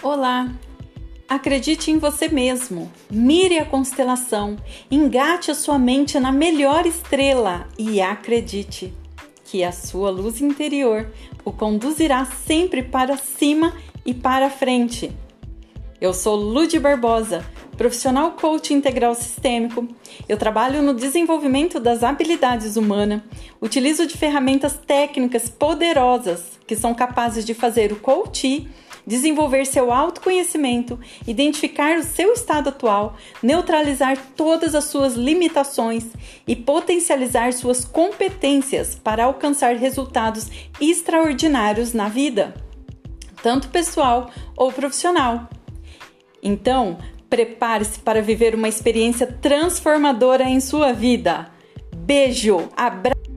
Olá! Acredite em você mesmo, mire a constelação, engate a sua mente na melhor estrela e acredite que a sua luz interior o conduzirá sempre para cima e para frente. Eu sou Lude Barbosa, profissional coach integral sistêmico. Eu trabalho no desenvolvimento das habilidades humanas, utilizo de ferramentas técnicas poderosas que são capazes de fazer o coach desenvolver seu autoconhecimento, identificar o seu estado atual, neutralizar todas as suas limitações e potencializar suas competências para alcançar resultados extraordinários na vida, tanto pessoal ou profissional. Então, prepare-se para viver uma experiência transformadora em sua vida. Beijo, abraço